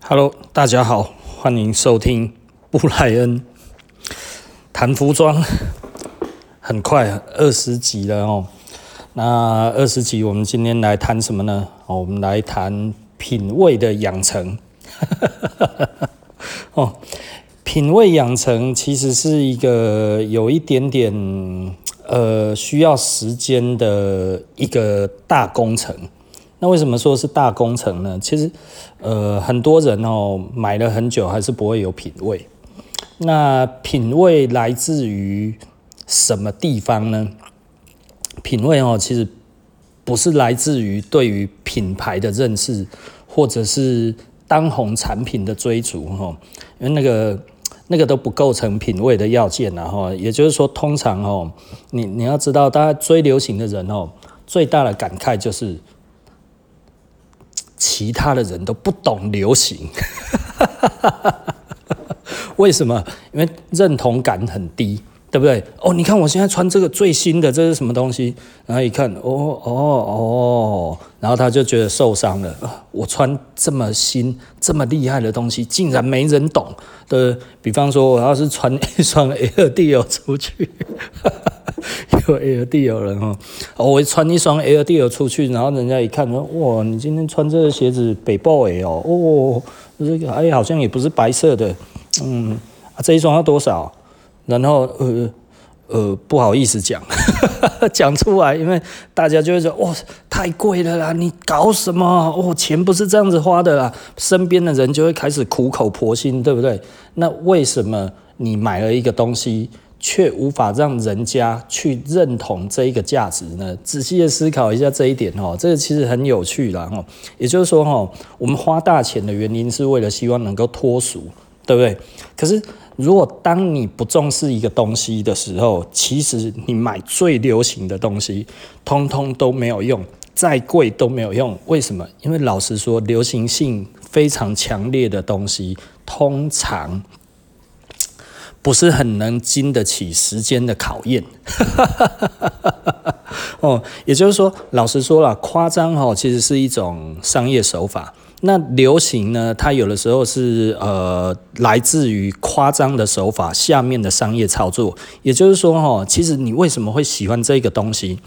Hello，大家好，欢迎收听布莱恩谈服装。很快二十集了哦，那二十集我们今天来谈什么呢？我们来谈品味的养成。哦，品味养成其实是一个有一点点呃需要时间的一个大工程。那为什么说是大工程呢？其实，呃，很多人哦买了很久还是不会有品味。那品味来自于什么地方呢？品味哦，其实不是来自于对于品牌的认识，或者是当红产品的追逐哈，因为那个那个都不构成品味的要件然后，也就是说，通常哦，你你要知道，大家追流行的人哦，最大的感慨就是。其他的人都不懂流行，为什么？因为认同感很低，对不对？哦，你看我现在穿这个最新的，这是什么东西？然后一看，哦哦哦，然后他就觉得受伤了。我穿这么新、这么厉害的东西，竟然没人懂。对，比方说，我要是穿 一双 Air Deal 出去。有 Air Deal 人哦，我穿一双 Air Deal 出去，然后人家一看说，哇，你今天穿这个鞋子北爆诶哦，哦，这个哎好像也不是白色的，嗯，啊、这一双要多少？然后呃呃不好意思讲，讲出来，因为大家就会说，哇，太贵了啦，你搞什么？哦，钱不是这样子花的啦，身边的人就会开始苦口婆心，对不对？那为什么你买了一个东西？却无法让人家去认同这一个价值呢？仔细的思考一下这一点哦，这个其实很有趣啦哈。也就是说哈，我们花大钱的原因是为了希望能够脱俗，对不对？可是如果当你不重视一个东西的时候，其实你买最流行的东西，通通都没有用，再贵都没有用。为什么？因为老实说，流行性非常强烈的东西，通常。不是很能经得起时间的考验，哦，也就是说，老实说了，夸张哈，其实是一种商业手法。那流行呢，它有的时候是呃，来自于夸张的手法下面的商业操作。也就是说哈，其实你为什么会喜欢这个东西？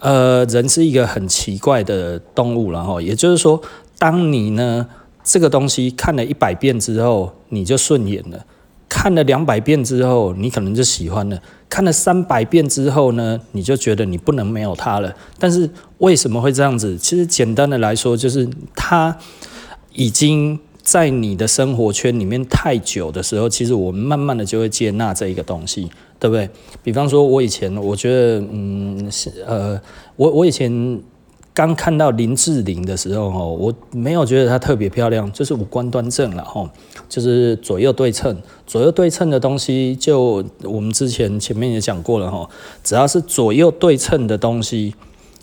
呃，人是一个很奇怪的动物，然后也就是说，当你呢这个东西看了一百遍之后，你就顺眼了。看了两百遍之后，你可能就喜欢了；看了三百遍之后呢，你就觉得你不能没有它了。但是为什么会这样子？其实简单的来说，就是它已经在你的生活圈里面太久的时候，其实我们慢慢的就会接纳这一个东西，对不对？比方说，我以前我觉得，嗯，是呃，我我以前。刚看到林志玲的时候，我没有觉得她特别漂亮，就是五官端正了，就是左右对称，左右对称的东西，就我们之前前面也讲过了哈，只要是左右对称的东西，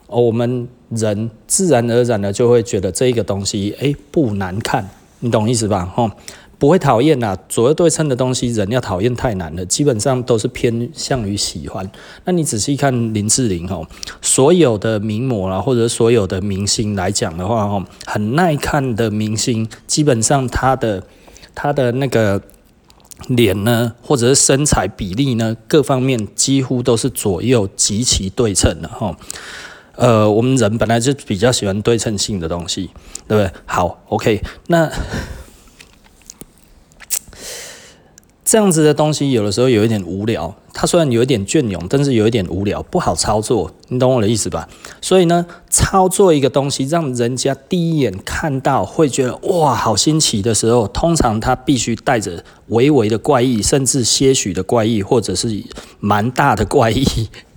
哦我们人自然而然的就会觉得这个东西，哎，不难看，你懂意思吧？哈不会讨厌呐，左右对称的东西，人要讨厌太难了，基本上都是偏向于喜欢。那你仔细看林志玲哦，所有的名模啦，或者所有的明星来讲的话哦，很耐看的明星，基本上他的他的那个脸呢，或者是身材比例呢，各方面几乎都是左右极其对称的哈。呃，我们人本来就比较喜欢对称性的东西，对不对？好，OK，那。这样子的东西有的时候有一点无聊，它虽然有一点隽永，但是有一点无聊，不好操作，你懂我的意思吧？所以呢，操作一个东西，让人家第一眼看到会觉得哇，好新奇的时候，通常它必须带着微微的怪异，甚至些许的怪异，或者是蛮大的怪异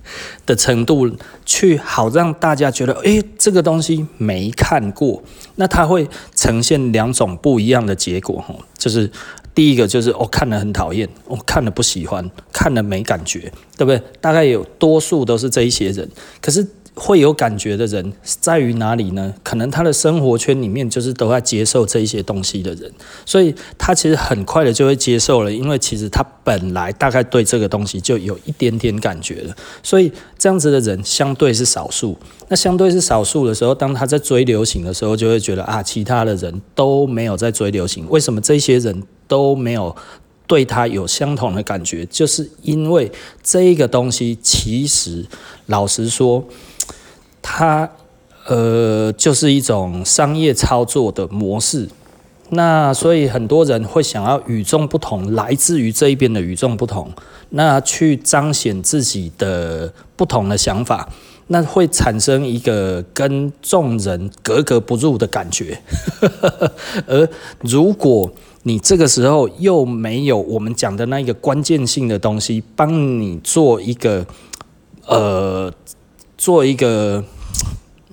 的程度，去好让大家觉得，诶，这个东西没看过，那它会呈现两种不一样的结果，哈，就是。第一个就是我、哦、看了很讨厌，我、看了不喜欢，看了没感觉，对不对？大概有多数都是这一些人。可是会有感觉的人在于哪里呢？可能他的生活圈里面就是都在接受这一些东西的人，所以他其实很快的就会接受了，因为其实他本来大概对这个东西就有一点点感觉了，所以这样子的人相对是少数。那相对是少数的时候，当他在追流行的时候，就会觉得啊，其他的人都没有在追流行，为什么这些人都没有？对他有相同的感觉，就是因为这一个东西，其实老实说，它呃就是一种商业操作的模式。那所以很多人会想要与众不同，来自于这一边的与众不同，那去彰显自己的不同的想法，那会产生一个跟众人格格不入的感觉。而如果你这个时候又没有我们讲的那一个关键性的东西，帮你做一个呃，做一个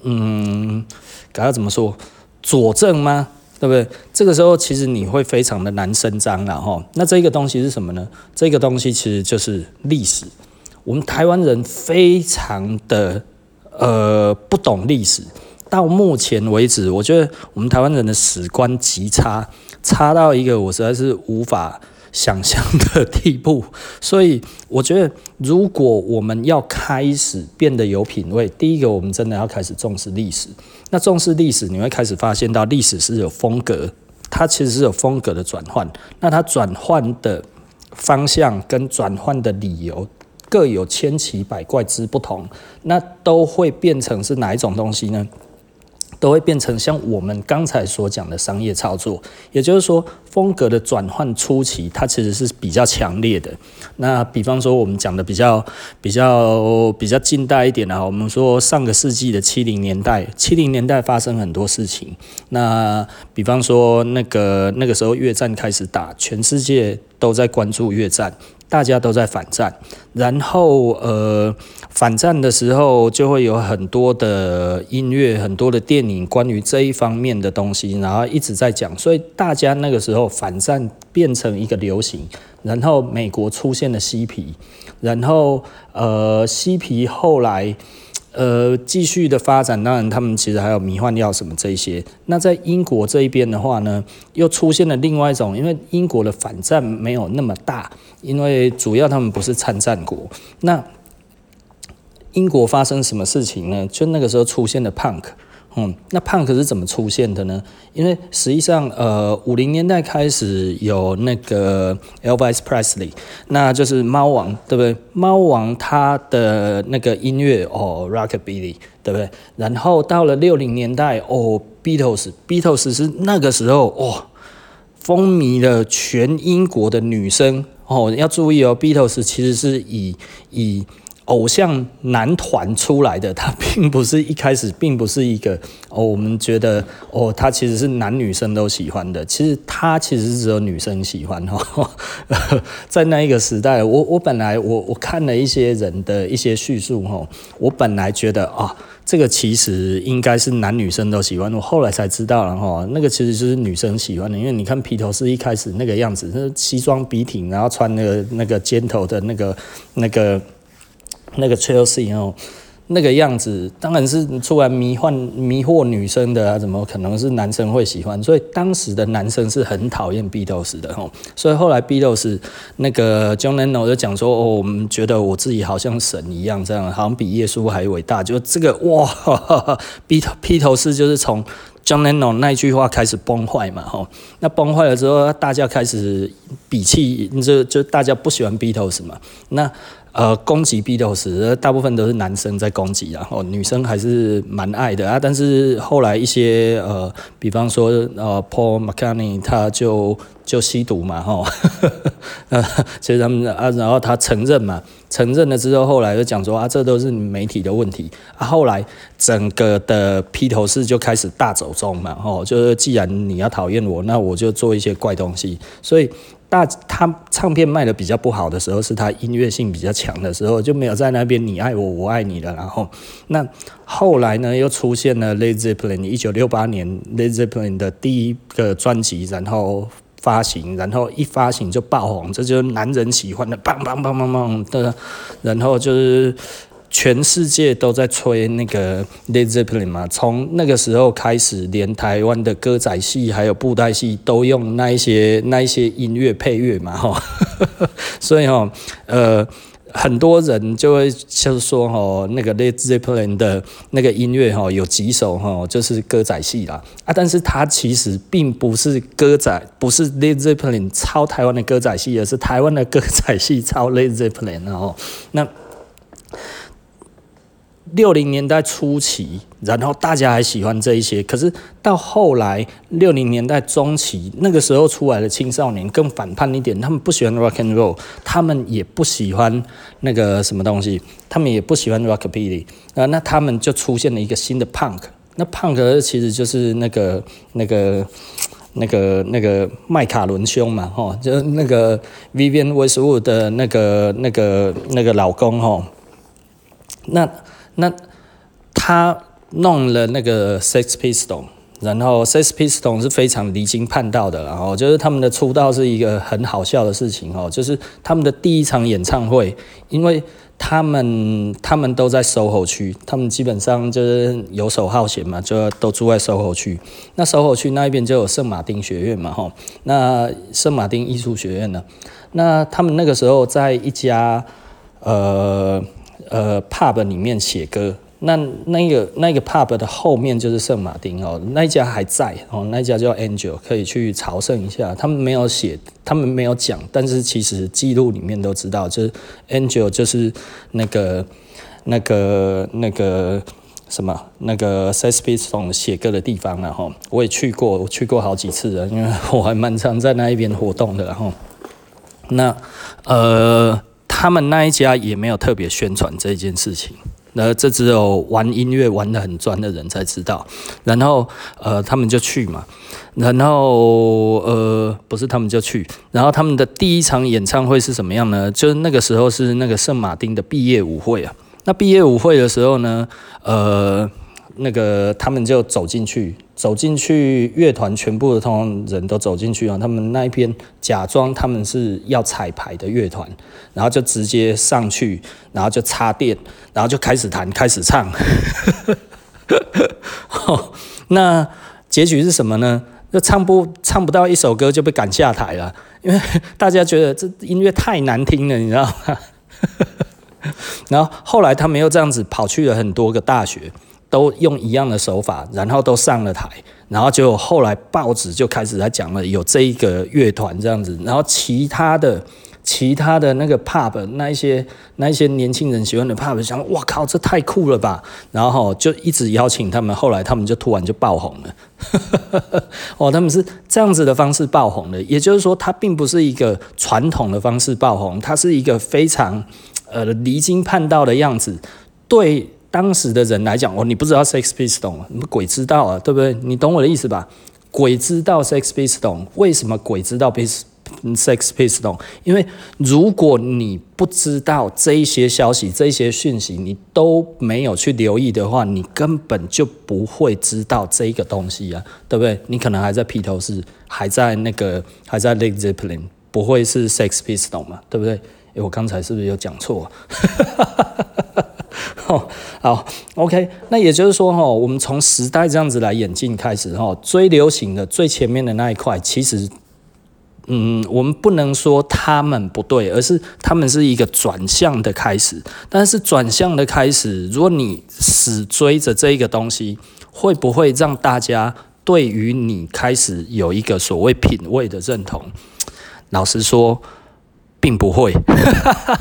嗯，该要怎么说佐证吗？对不对？这个时候其实你会非常的难伸张了哈。那这个东西是什么呢？这个东西其实就是历史。我们台湾人非常的呃不懂历史，到目前为止，我觉得我们台湾人的史观极差。差到一个我实在是无法想象的地步，所以我觉得，如果我们要开始变得有品味，第一个，我们真的要开始重视历史。那重视历史，你会开始发现到历史是有风格，它其实是有风格的转换。那它转换的方向跟转换的理由各有千奇百怪之不同，那都会变成是哪一种东西呢？都会变成像我们刚才所讲的商业操作，也就是说，风格的转换初期，它其实是比较强烈的。那比方说，我们讲的比较比较比较近代一点的，我们说上个世纪的七零年代，七零年代发生很多事情。那比方说，那个那个时候越战开始打，全世界都在关注越战。大家都在反战，然后呃，反战的时候就会有很多的音乐、很多的电影关于这一方面的东西，然后一直在讲，所以大家那个时候反战变成一个流行，然后美国出现了嬉皮，然后呃，嬉皮后来。呃，继续的发展，当然他们其实还有迷幻药什么这一些。那在英国这一边的话呢，又出现了另外一种，因为英国的反战没有那么大，因为主要他们不是参战国。那英国发生什么事情呢？就那个时候出现了 punk。嗯，那 punk 是怎么出现的呢？因为实际上，呃，五零年代开始有那个 Elvis Presley，那就是猫王，对不对？猫王他的那个音乐哦，Rockabilly，对不对？然后到了六零年代，哦，Beatles，Beatles 是那个时候哦，风靡了全英国的女生哦。要注意哦，Beatles 其实是以以偶像男团出来的，他并不是一开始，并不是一个哦，我们觉得哦，他其实是男女生都喜欢的。其实他其实是只有女生喜欢哈哦。在那一个时代，我我本来我我看了一些人的一些叙述哦，我本来觉得啊，这个其实应该是男女生都喜欢。我后来才知道了哈，那个其实就是女生喜欢的，因为你看披头士一开始那个样子，是西装笔挺，然后穿那个那个尖头的那个那个。那个 Chelsea 哦，那个样子当然是出来迷幻迷惑女生的啊，怎么可能是男生会喜欢？所以当时的男生是很讨厌 Beatles 的哦。所以后来 Beatles 那个 John Lennon 就讲说：“哦，我们觉得我自己好像神一样，这样好像比耶稣还伟大。”就这个哇，披头披头士就是从 John Lennon 那句话开始崩坏嘛，吼。那崩坏了之后，大家开始鄙弃，就就大家不喜欢 Beatles 嘛，那。呃，攻击 Beatles，大部分都是男生在攻击啊，哦，女生还是蛮爱的啊。但是后来一些呃，比方说呃，Paul McCartney 他就就吸毒嘛，吼，呃，其实他们啊，然后他承认嘛，承认了之后，后来就讲说啊，这都是媒体的问题啊。后来整个的披头士就开始大走中嘛，哦，就是既然你要讨厌我，那我就做一些怪东西，所以。大他唱片卖的比较不好的时候，是他音乐性比较强的时候，就没有在那边你爱我我爱你了。然后，那后来呢，又出现了 Led Zeppelin，一九六八年 Led Zeppelin 的第一个专辑，然后发行，然后一发行就爆红，这就是男人喜欢的，梆梆梆梆梆的，然后就是。全世界都在吹那个 Led Zeppelin 嘛，从那个时候开始，连台湾的歌仔戏还有布袋戏都用那一些那一些音乐配乐嘛，哈，所以哈，呃。很多人就会就是说哈，那个 Led Zeppelin 的那个音乐哈，有几首哈，就是歌仔戏啦啊，但是它其实并不是歌仔，不是 Led Zeppelin 抄台湾的歌仔戏，而是台湾的歌仔戏抄 Led Zeppelin 然后那。六零年代初期，然后大家还喜欢这一些，可是到后来六零年代中期，那个时候出来的青少年更反叛一点，他们不喜欢 rock and roll，他们也不喜欢那个什么东西，他们也不喜欢 rockabilly，啊，那他们就出现了一个新的 punk，那 punk 其实就是那个那个那个那个麦卡伦兄嘛，吼，就是那个 Vivian Westwood 的那个那个那个老公，吼，那。那他弄了那个 Sex p i s t o l 然后 Sex p i s t o l 是非常离经叛道的，然后就是他们的出道是一个很好笑的事情哦，就是他们的第一场演唱会，因为他们他们都在 SOHO 区，他们基本上就是游手好闲嘛，就都住在 SOHO 区。那 SOHO 区那一边就有圣马丁学院嘛，哈，那圣马丁艺术学院呢，那他们那个时候在一家呃。呃，pub 里面写歌，那那个那个 pub 的后面就是圣马丁哦，那一家还在哦，那一家叫 Angel，可以去朝圣一下。他们没有写，他们没有讲，但是其实记录里面都知道，就是 Angel 就是那个那个那个什么那个 Sex Pistols 写歌的地方然后我也去过，我去过好几次了，因为我还蛮常在那一边活动的，然后那呃。他们那一家也没有特别宣传这件事情，那这只有玩音乐玩得很专的人才知道。然后呃，他们就去嘛，然后呃，不是他们就去，然后他们的第一场演唱会是什么样呢？就是那个时候是那个圣马丁的毕业舞会啊。那毕业舞会的时候呢，呃。那个他们就走进去，走进去，乐团全部的通人都走进去啊。他们那一边假装他们是要彩排的乐团，然后就直接上去，然后就插电，然后就开始弹，开始唱。那结局是什么呢？就唱不唱不到一首歌就被赶下台了，因为大家觉得这音乐太难听了，你知道吗？然后后来他们又这样子跑去了很多个大学。都用一样的手法，然后都上了台，然后就后来报纸就开始在讲了，有这一个乐团这样子，然后其他的其他的那个 pub 那一些那一些年轻人喜欢的 pub 想，哇靠，这太酷了吧，然后就一直邀请他们，后来他们就突然就爆红了，哦，他们是这样子的方式爆红的，也就是说，它并不是一个传统的方式爆红，它是一个非常呃离经叛道的样子，对。当时的人来讲，哦，你不知道 Sex p i s t o l 你鬼知道啊，对不对？你懂我的意思吧？鬼知道 Sex p i s t o l 为什么鬼知道 Sex p i s t o l 因为如果你不知道这一些消息、这一些讯息，你都没有去留意的话，你根本就不会知道这个东西啊，对不对？你可能还在披头士，还在那个，还在 Led Zeppelin，不会是 Sex p i s t o l 嘛，对不对？诶，我刚才是不是有讲错？哦，好，OK，那也就是说，哈，我们从时代这样子来演进开始，哈，最流行的最前面的那一块，其实，嗯，我们不能说他们不对，而是他们是一个转向的开始。但是转向的开始，如果你死追着这一个东西，会不会让大家对于你开始有一个所谓品味的认同？老实说。并不会，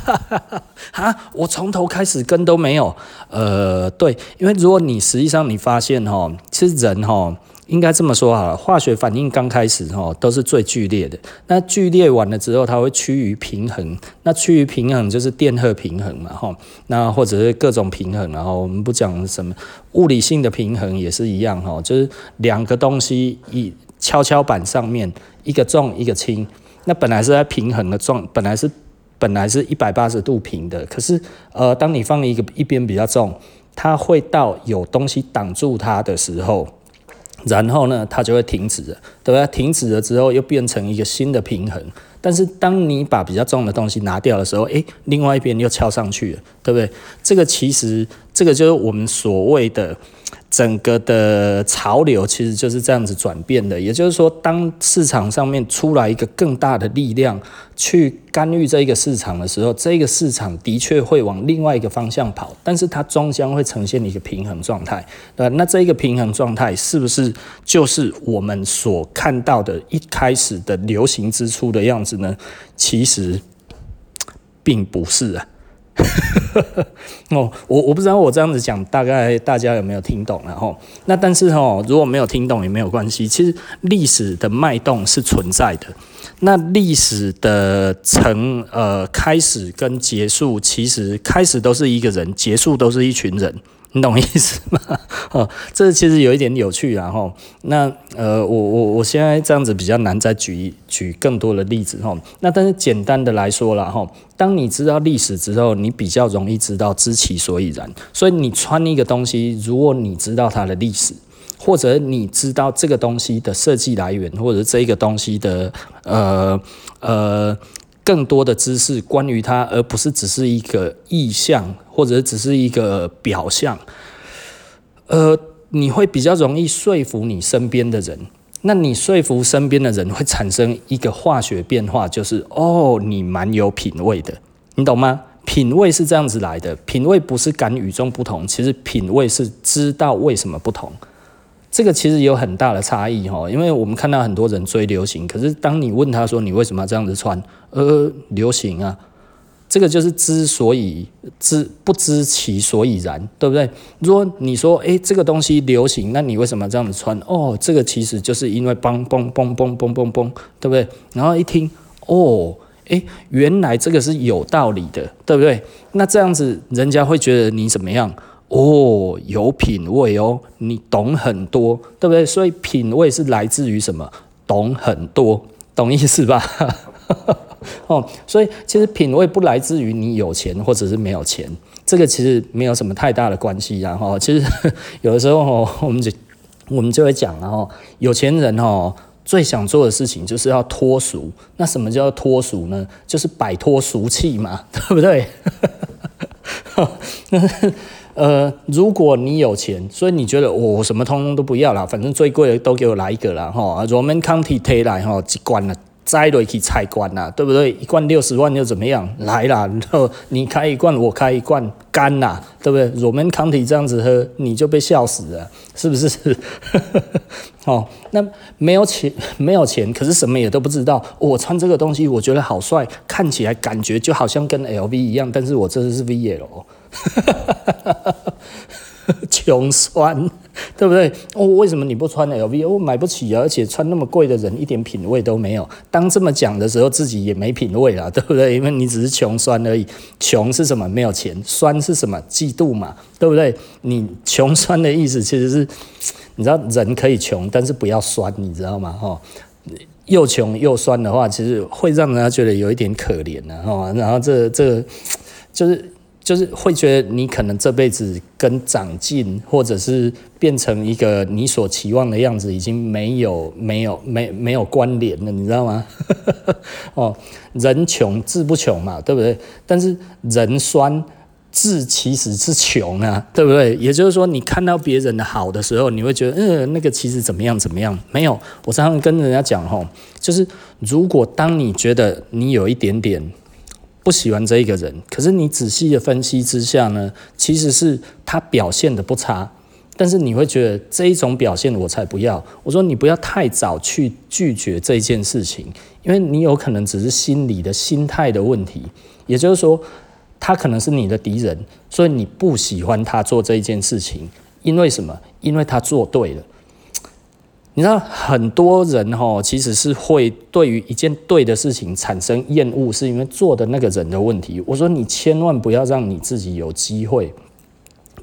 啊！我从头开始跟都没有。呃，对，因为如果你实际上你发现哈，其实人哈，应该这么说好了，化学反应刚开始哈都是最剧烈的。那剧烈完了之后，它会趋于平衡。那趋于平衡就是电荷平衡嘛哈。那或者是各种平衡，然后我们不讲什么物理性的平衡也是一样哈，就是两个东西一跷跷板上面一个重一个轻。那本来是在平衡的状，本来是本来是一百八十度平的，可是呃，当你放一个一边比较重，它会到有东西挡住它的时候，然后呢，它就会停止了，对吧？停止了之后，又变成一个新的平衡。但是当你把比较重的东西拿掉的时候，诶，另外一边又翘上去了，对不对？这个其实，这个就是我们所谓的。整个的潮流其实就是这样子转变的，也就是说，当市场上面出来一个更大的力量去干预这一个市场的时候，这个市场的确会往另外一个方向跑，但是它终将会呈现一个平衡状态。呃，那这一个平衡状态是不是就是我们所看到的一开始的流行之初的样子呢？其实并不是啊。哦，我我不知道我这样子讲，大概大家有没有听懂？然后，那但是哦，如果没有听懂也没有关系。其实历史的脉动是存在的，那历史的成呃开始跟结束，其实开始都是一个人，结束都是一群人。你懂意思吗？哦，这其实有一点有趣，然后那呃，我我我现在这样子比较难再举举更多的例子哈。那但是简单的来说了哈，当你知道历史之后，你比较容易知道知其所以然。所以你穿一个东西，如果你知道它的历史，或者你知道这个东西的设计来源，或者这个东西的呃呃。更多的知识关于它，而不是只是一个意象，或者只是一个表象。呃，你会比较容易说服你身边的人。那你说服身边的人会产生一个化学变化，就是哦，你蛮有品味的，你懂吗？品味是这样子来的，品味不是敢与众不同，其实品味是知道为什么不同。这个其实有很大的差异哈，因为我们看到很多人追流行，可是当你问他说，你为什么要这样子穿？呃，流行啊，这个就是之所以知不知其所以然，对不对？如果你说，诶，这个东西流行，那你为什么这样子穿？哦，这个其实就是因为嘣嘣嘣嘣嘣嘣嘣，对不对？然后一听，哦，诶，原来这个是有道理的，对不对？那这样子人家会觉得你怎么样？哦，有品味哦，你懂很多，对不对？所以品味是来自于什么？懂很多，懂意思吧？哦，所以其实品味不来自于你有钱或者是没有钱，这个其实没有什么太大的关系。然后，其实有的时候，我们就我们就会讲，然后有钱人哦，最想做的事情就是要脱俗。那什么叫脱俗呢？就是摆脱俗气嘛，对不对？呃，如果你有钱，所以你觉得我、什么通通都不要了，反正最贵的都给我来一个了哈。Roman Conti 提来哈，一罐了，摘了去菜罐了，对不对？一罐六十万又怎么样？来啦，然后你开一罐，我开一罐，干啦，对不对？Roman County 这样子喝，你就被笑死了，是不是？哦，那没有钱，没有钱，可是什么也都不知道。我穿这个东西，我觉得好帅，看起来感觉就好像跟 LV 一样，但是我这是 VL。穷酸，对不对？哦，为什么你不穿 LV？我、哦、买不起啊，而且穿那么贵的人一点品味都没有。当这么讲的时候，自己也没品味了，对不对？因为你只是穷酸而已。穷是什么？没有钱。酸是什么？嫉妒嘛，对不对？你穷酸的意思其实是，你知道人可以穷，但是不要酸，你知道吗？哈，又穷又酸的话，其实会让人家觉得有一点可怜的哈。然后这这就是。就是会觉得你可能这辈子跟长进，或者是变成一个你所期望的样子，已经没有没有没没有关联了，你知道吗？哦，人穷志不穷嘛，对不对？但是人酸志其实是穷啊，对不对？也就是说，你看到别人的好的时候，你会觉得，嗯，那个其实怎么样怎么样？没有，我常常跟人家讲，吼，就是如果当你觉得你有一点点。不喜欢这一个人，可是你仔细的分析之下呢，其实是他表现的不差，但是你会觉得这一种表现我才不要。我说你不要太早去拒绝这件事情，因为你有可能只是心理的心态的问题。也就是说，他可能是你的敌人，所以你不喜欢他做这一件事情，因为什么？因为他做对了。你知道很多人哈，其实是会对于一件对的事情产生厌恶，是因为做的那个人的问题。我说你千万不要让你自己有机会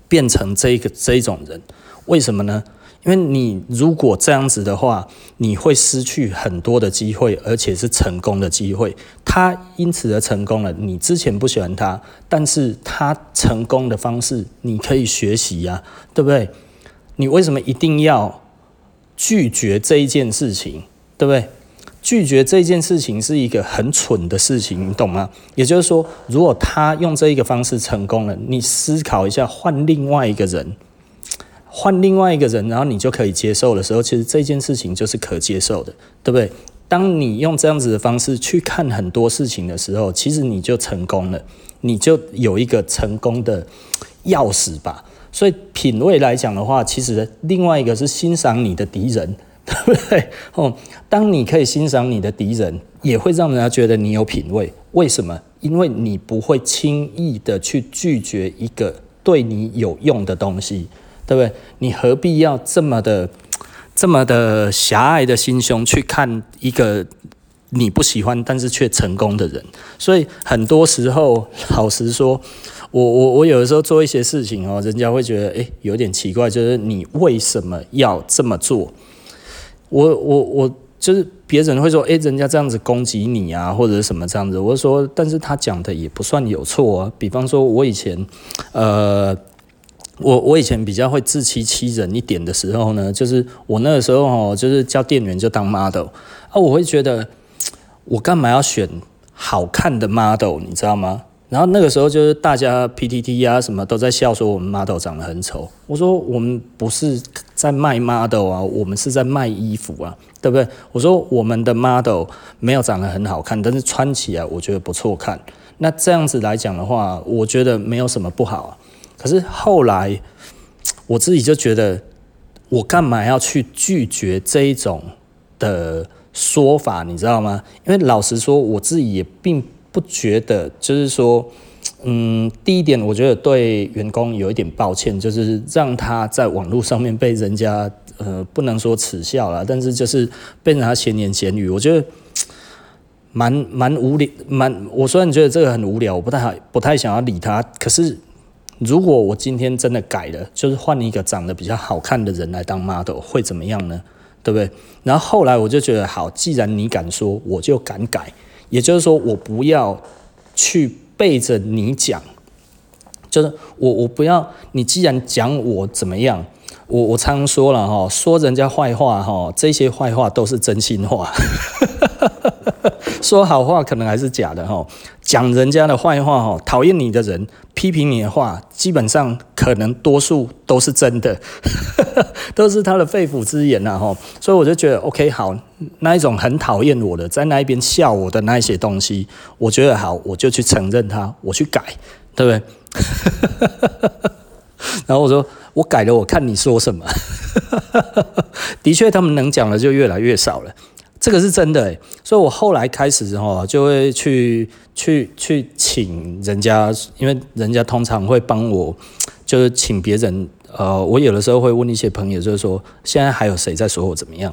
变成这个这种人，为什么呢？因为你如果这样子的话，你会失去很多的机会，而且是成功的机会。他因此而成功了，你之前不喜欢他，但是他成功的方式你可以学习呀，对不对？你为什么一定要？拒绝这一件事情，对不对？拒绝这件事情是一个很蠢的事情，你懂吗？也就是说，如果他用这一个方式成功了，你思考一下，换另外一个人，换另外一个人，然后你就可以接受的时候，其实这件事情就是可接受的，对不对？当你用这样子的方式去看很多事情的时候，其实你就成功了，你就有一个成功的钥匙吧。所以品味来讲的话，其实另外一个是欣赏你的敌人。对不对？哦，当你可以欣赏你的敌人，也会让人家觉得你有品味。为什么？因为你不会轻易的去拒绝一个对你有用的东西，对不对？你何必要这么的、这么的狭隘的心胸去看一个你不喜欢但是却成功的人？所以很多时候，老实说，我我我有的时候做一些事情哦，人家会觉得诶，有点奇怪，就是你为什么要这么做？我我我就是别人会说，诶，人家这样子攻击你啊，或者什么这样子。我说，但是他讲的也不算有错啊。比方说，我以前，呃，我我以前比较会自欺欺人一点的时候呢，就是我那个时候哦，就是叫店员就当 model 啊，我会觉得我干嘛要选好看的 model，你知道吗？然后那个时候就是大家 PTT 啊什么都在笑说我们 model 长得很丑。我说我们不是在卖 model 啊，我们是在卖衣服啊，对不对？我说我们的 model 没有长得很好看，但是穿起来我觉得不错看。那这样子来讲的话，我觉得没有什么不好啊。可是后来我自己就觉得，我干嘛要去拒绝这一种的说法，你知道吗？因为老实说，我自己也并。不觉得，就是说，嗯，第一点，我觉得对员工有一点抱歉，就是让他在网络上面被人家，呃，不能说耻笑了，但是就是被人家闲言闲语，我觉得 蛮蛮无聊，蛮，我虽然觉得这个很无聊，我不太，不太想要理他，可是如果我今天真的改了，就是换一个长得比较好看的人来当 model，会怎么样呢？对不对？然后后来我就觉得，好，既然你敢说，我就敢改。也就是说，我不要去背着你讲，就是我我不要你既然讲我怎么样，我我常常说了哈，说人家坏话哈，这些坏话都是真心话。说好话可能还是假的哈，讲人家的坏话哈，讨厌你的人批评你的话，基本上可能多数都是真的，都是他的肺腑之言呐哈。所以我就觉得 OK 好，那一种很讨厌我的，在那一边笑我的那些东西，我觉得好，我就去承认他，我去改，对不对？然后我说我改了，我看你说什么。的确，他们能讲的就越来越少了。这个是真的，所以我后来开始哈，就会去去去请人家，因为人家通常会帮我，就是请别人。呃，我有的时候会问一些朋友，就是说现在还有谁在说我怎么样？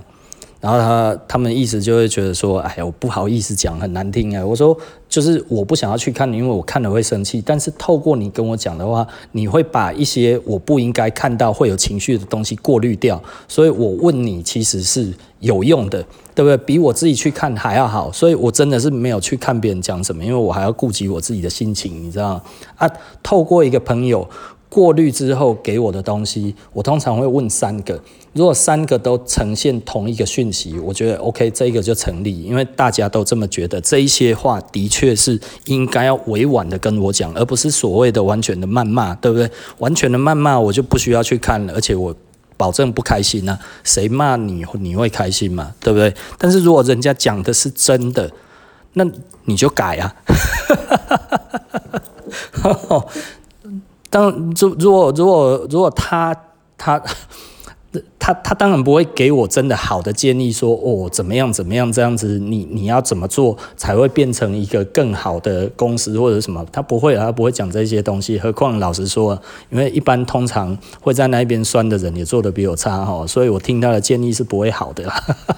然后他他们意思就会觉得说，哎呀，我不好意思讲，很难听啊。我说就是我不想要去看，因为我看了会生气。但是透过你跟我讲的话，你会把一些我不应该看到会有情绪的东西过滤掉。所以我问你，其实是有用的，对不对？比我自己去看还要好。所以我真的是没有去看别人讲什么，因为我还要顾及我自己的心情，你知道？啊，透过一个朋友。过滤之后给我的东西，我通常会问三个。如果三个都呈现同一个讯息，我觉得 OK，这一个就成立，因为大家都这么觉得。这一些话的确是应该要委婉的跟我讲，而不是所谓的完全的谩骂，对不对？完全的谩骂我就不需要去看了，而且我保证不开心啊。谁骂你你会开心吗？对不对？但是如果人家讲的是真的，那你就改啊。当如如果如果如果他他他他当然不会给我真的好的建议，说哦怎么样怎么样这样子，你你要怎么做才会变成一个更好的公司或者什么？他不会，他不会讲这些东西。何况老实说，因为一般通常会在那边酸的人也做得比我差哈，所以我听他的建议是不会好的。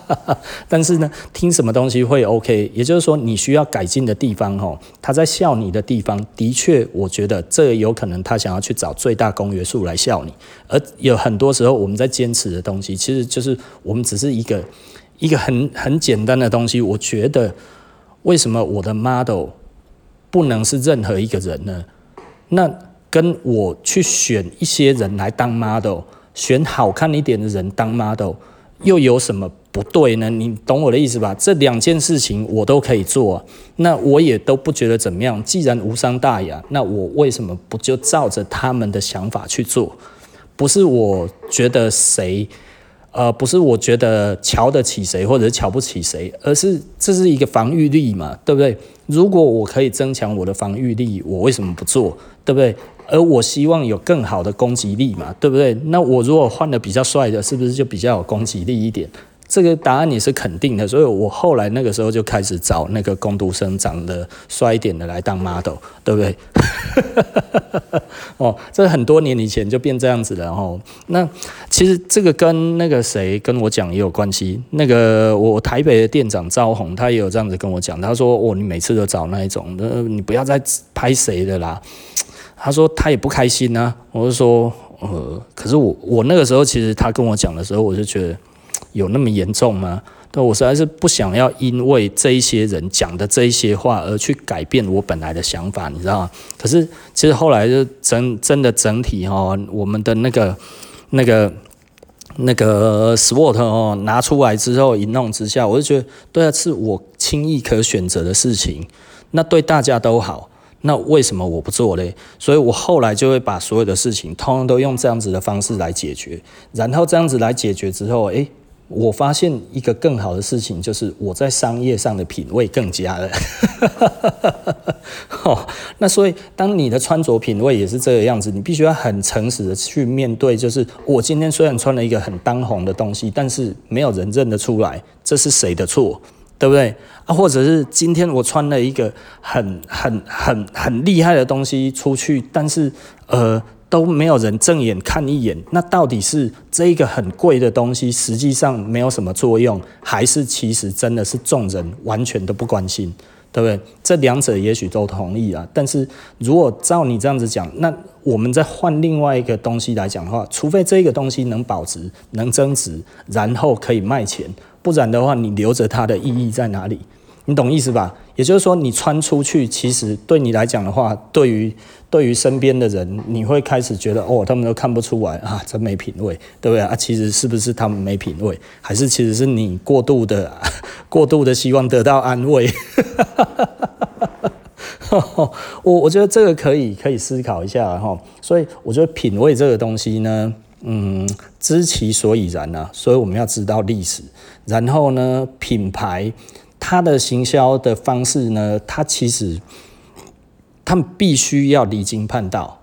但是呢，听什么东西会 OK？也就是说，你需要改进的地方哈，他在笑你的地方，的确，我觉得这有可能他想要去找最大公约数来笑你，而有很多时候我们在坚持的东西，其实就是我们只是一个一个很很简单的东西。我觉得，为什么我的 model 不能是任何一个人呢？那跟我去选一些人来当 model，选好看一点的人当 model，又有什么不对呢？你懂我的意思吧？这两件事情我都可以做，那我也都不觉得怎么样。既然无伤大雅，那我为什么不就照着他们的想法去做？不是我觉得谁，呃，不是我觉得瞧得起谁或者是瞧不起谁，而是这是一个防御力嘛，对不对？如果我可以增强我的防御力，我为什么不做？对不对？而我希望有更好的攻击力嘛，对不对？那我如果换的比较帅的，是不是就比较有攻击力一点？这个答案你是肯定的，所以我后来那个时候就开始找那个工读生长得帅一点的来当 model，对不对？哦，这很多年以前就变这样子了哦。那其实这个跟那个谁跟我讲也有关系。那个我台北的店长赵红，他也有这样子跟我讲，他说：“哦，你每次都找那一种，呃，你不要再拍谁的啦。”他说他也不开心啊。我就说：“呃，可是我我那个时候其实他跟我讲的时候，我就觉得。”有那么严重吗？但我实在是不想要因为这一些人讲的这一些话而去改变我本来的想法，你知道吗？可是其实后来就整真的整体哈，我们的那个那个那个 SWOT 哦拿出来之后一弄之下，我就觉得对啊，是我轻易可选择的事情，那对大家都好，那为什么我不做嘞？所以我后来就会把所有的事情通通都用这样子的方式来解决，然后这样子来解决之后，诶。我发现一个更好的事情，就是我在商业上的品味更佳了。哦，那所以当你的穿着品味也是这个样子，你必须要很诚实的去面对，就是我今天虽然穿了一个很当红的东西，但是没有人认得出来这是谁的错，对不对？啊，或者是今天我穿了一个很很很很厉害的东西出去，但是呃。都没有人正眼看一眼，那到底是这一个很贵的东西，实际上没有什么作用，还是其实真的是众人完全都不关心，对不对？这两者也许都同意啊。但是如果照你这样子讲，那我们再换另外一个东西来讲的话，除非这个东西能保值、能增值，然后可以卖钱，不然的话，你留着它的意义在哪里？你懂意思吧？也就是说，你穿出去，其实对你来讲的话，对于对于身边的人，你会开始觉得哦，他们都看不出来啊，真没品味，对不对啊？其实是不是他们没品味，还是其实是你过度的、过度的希望得到安慰？我我觉得这个可以可以思考一下哈。所以我觉得品味这个东西呢，嗯，知其所以然啊，所以我们要知道历史，然后呢，品牌。他的行销的方式呢，他其实他们必须要离经叛道，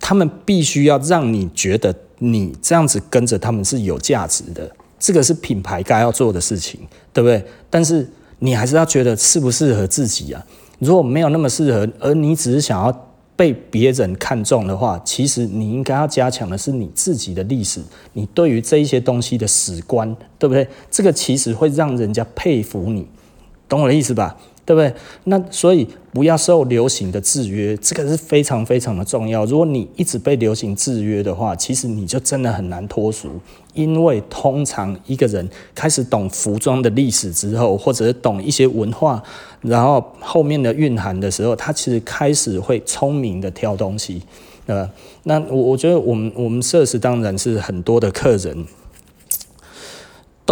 他们必须要让你觉得你这样子跟着他们是有价值的，这个是品牌该要做的事情，对不对？但是你还是要觉得适不适合自己啊？如果没有那么适合，而你只是想要。被别人看中的话，其实你应该要加强的是你自己的历史，你对于这一些东西的史观，对不对？这个其实会让人家佩服你，懂我的意思吧？对不对？那所以不要受流行的制约，这个是非常非常的重要。如果你一直被流行制约的话，其实你就真的很难脱俗。因为通常一个人开始懂服装的历史之后，或者懂一些文化，然后后面的蕴含的时候，他其实开始会聪明的挑东西，呃？那我我觉得我们我们设施当然是很多的客人。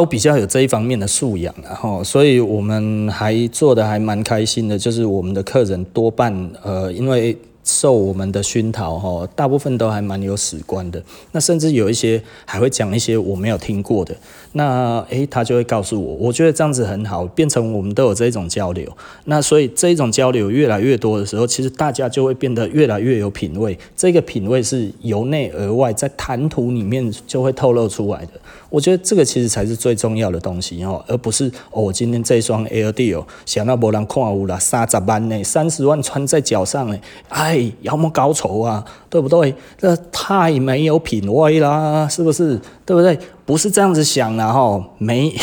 都比较有这一方面的素养，然后，所以我们还做的还蛮开心的，就是我们的客人多半，呃，因为。受我们的熏陶，哈，大部分都还蛮有史观的。那甚至有一些还会讲一些我没有听过的。那诶，他就会告诉我，我觉得这样子很好，变成我们都有这种交流。那所以这一种交流越来越多的时候，其实大家就会变得越来越有品味。这个品味是由内而外，在谈吐里面就会透露出来的。我觉得这个其实才是最重要的东西哦，而不是哦，我今天这双 Air Deal 想到没人看有啦，三十万呢，三十万穿在脚上呢，哎，要么高丑啊，对不对？这太没有品味啦，是不是？对不对？不是这样子想的哈，没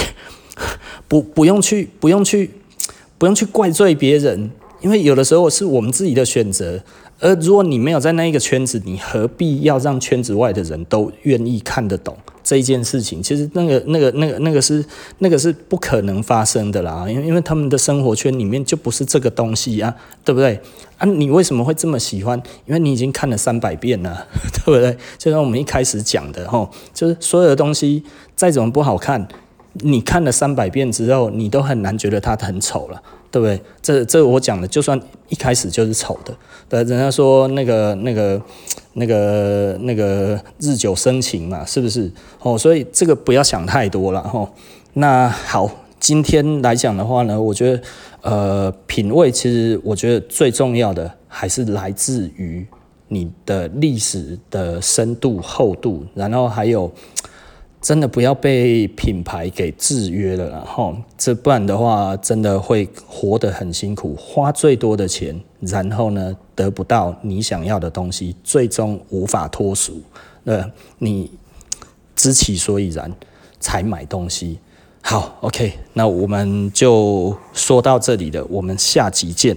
不不用去不用去不用去怪罪别人，因为有的时候是我们自己的选择。而如果你没有在那一个圈子，你何必要让圈子外的人都愿意看得懂？这一件事情，其实那个、那个、那个、那个是那个是不可能发生的啦，因为因为他们的生活圈里面就不是这个东西啊，对不对？啊，你为什么会这么喜欢？因为你已经看了三百遍了，对不对？就像我们一开始讲的吼，就是所有的东西再怎么不好看，你看了三百遍之后，你都很难觉得它很丑了。对不对？这这我讲的，就算一开始就是丑的，对，人家说那个那个那个那个日久生情嘛，是不是？哦，所以这个不要想太多了哈。那好，今天来讲的话呢，我觉得呃，品味其实我觉得最重要的还是来自于你的历史的深度厚度，然后还有。真的不要被品牌给制约了，然后这不然的话，真的会活得很辛苦，花最多的钱，然后呢，得不到你想要的东西，最终无法脱俗。呃，你知其所以然，才买东西。好，OK，那我们就说到这里了，我们下集见。